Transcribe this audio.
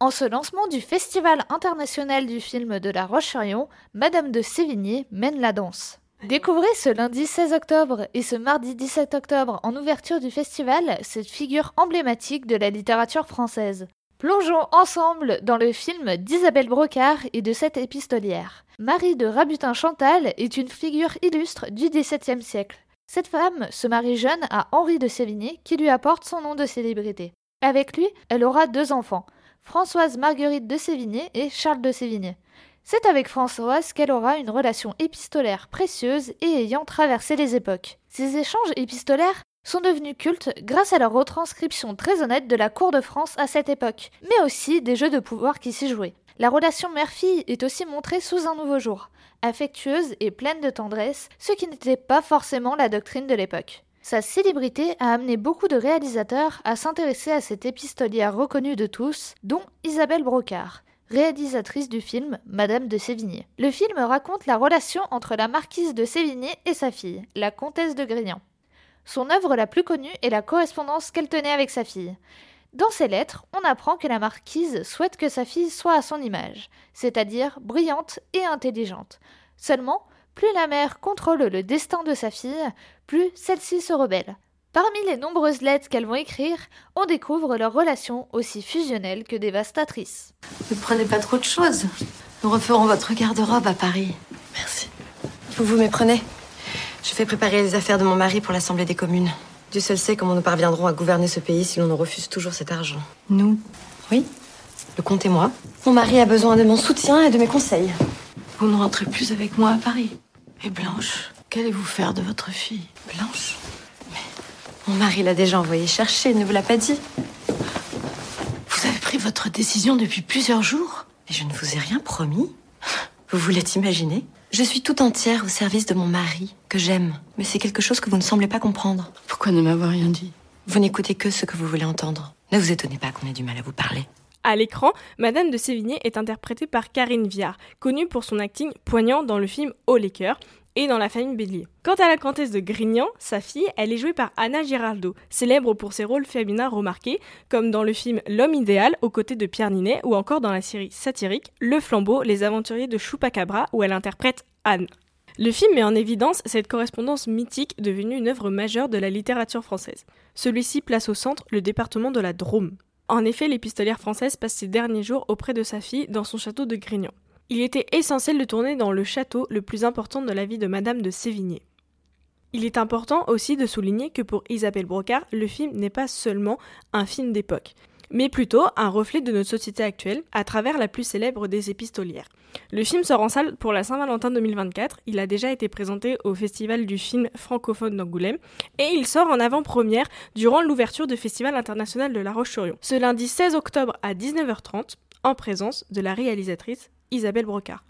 En ce lancement du Festival international du film de La Roche-sur-Yon, Madame de Sévigné mène la danse. Découvrez ce lundi 16 octobre et ce mardi 17 octobre en ouverture du festival cette figure emblématique de la littérature française. Plongeons ensemble dans le film d'Isabelle Brocard et de cette épistolière. Marie de Rabutin-Chantal est une figure illustre du XVIIe siècle. Cette femme se marie jeune à Henri de Sévigné qui lui apporte son nom de célébrité. Avec lui, elle aura deux enfants, Françoise Marguerite de Sévigné et Charles de Sévigné. C'est avec Françoise qu'elle aura une relation épistolaire précieuse et ayant traversé les époques. Ces échanges épistolaires sont devenus cultes grâce à leur retranscription très honnête de la cour de France à cette époque, mais aussi des jeux de pouvoir qui s'y jouaient. La relation mère-fille est aussi montrée sous un nouveau jour, affectueuse et pleine de tendresse, ce qui n'était pas forcément la doctrine de l'époque. Sa célébrité a amené beaucoup de réalisateurs à s'intéresser à cette épistolière reconnue de tous, dont Isabelle Brocard, réalisatrice du film Madame de Sévigné. Le film raconte la relation entre la marquise de Sévigné et sa fille, la comtesse de Grignan. Son œuvre la plus connue est la correspondance qu'elle tenait avec sa fille. Dans ces lettres, on apprend que la marquise souhaite que sa fille soit à son image, c'est-à-dire brillante et intelligente. Seulement, plus la mère contrôle le destin de sa fille, plus celle-ci se rebelle. Parmi les nombreuses lettres qu'elles vont écrire, on découvre leur relation aussi fusionnelle que dévastatrice. Ne prenez pas trop de choses. Nous referons votre garde-robe à Paris. Merci. Vous vous méprenez Je fais préparer les affaires de mon mari pour l'Assemblée des communes. Dieu seul sait comment nous parviendrons à gouverner ce pays si l'on nous refuse toujours cet argent. Nous Oui, le comte et moi. Mon mari a besoin de mon soutien et de mes conseils. Vous ne rentrez plus avec moi à Paris. Et Blanche, qu'allez-vous faire de votre fille? Blanche? Mon mari l'a déjà envoyé chercher, il ne vous l'a pas dit? Vous avez pris votre décision depuis plusieurs jours? Mais je ne vous ai rien promis? Vous voulez imaginer Je suis tout entière au service de mon mari, que j'aime. Mais c'est quelque chose que vous ne semblez pas comprendre. Pourquoi ne m'avoir rien dit? Vous n'écoutez que ce que vous voulez entendre. Ne vous étonnez pas qu'on ait du mal à vous parler. À l'écran, Madame de Sévigné est interprétée par Karine Viard, connue pour son acting poignant dans le film Haut les cœurs, et dans la famille Bélier. Quant à la comtesse de Grignan, sa fille, elle est jouée par Anna Girardot, célèbre pour ses rôles féminins remarqués, comme dans le film L'homme idéal aux côtés de Pierre Ninet ou encore dans la série satirique Le flambeau, les aventuriers de Chupacabra où elle interprète Anne. Le film met en évidence cette correspondance mythique devenue une œuvre majeure de la littérature française. Celui-ci place au centre le département de la Drôme. En effet, l'épistolière française passe ses derniers jours auprès de sa fille dans son château de Grignan. Il était essentiel de tourner dans le château le plus important de la vie de Madame de Sévigné. Il est important aussi de souligner que pour Isabelle Brocard, le film n'est pas seulement un film d'époque, mais plutôt un reflet de notre société actuelle à travers la plus célèbre des épistolières. Le film sort en salle pour la Saint-Valentin 2024, il a déjà été présenté au Festival du film francophone d'Angoulême, et il sort en avant-première durant l'ouverture du Festival international de La Roche-sur-Yon, ce lundi 16 octobre à 19h30, en présence de la réalisatrice Isabelle Brocard.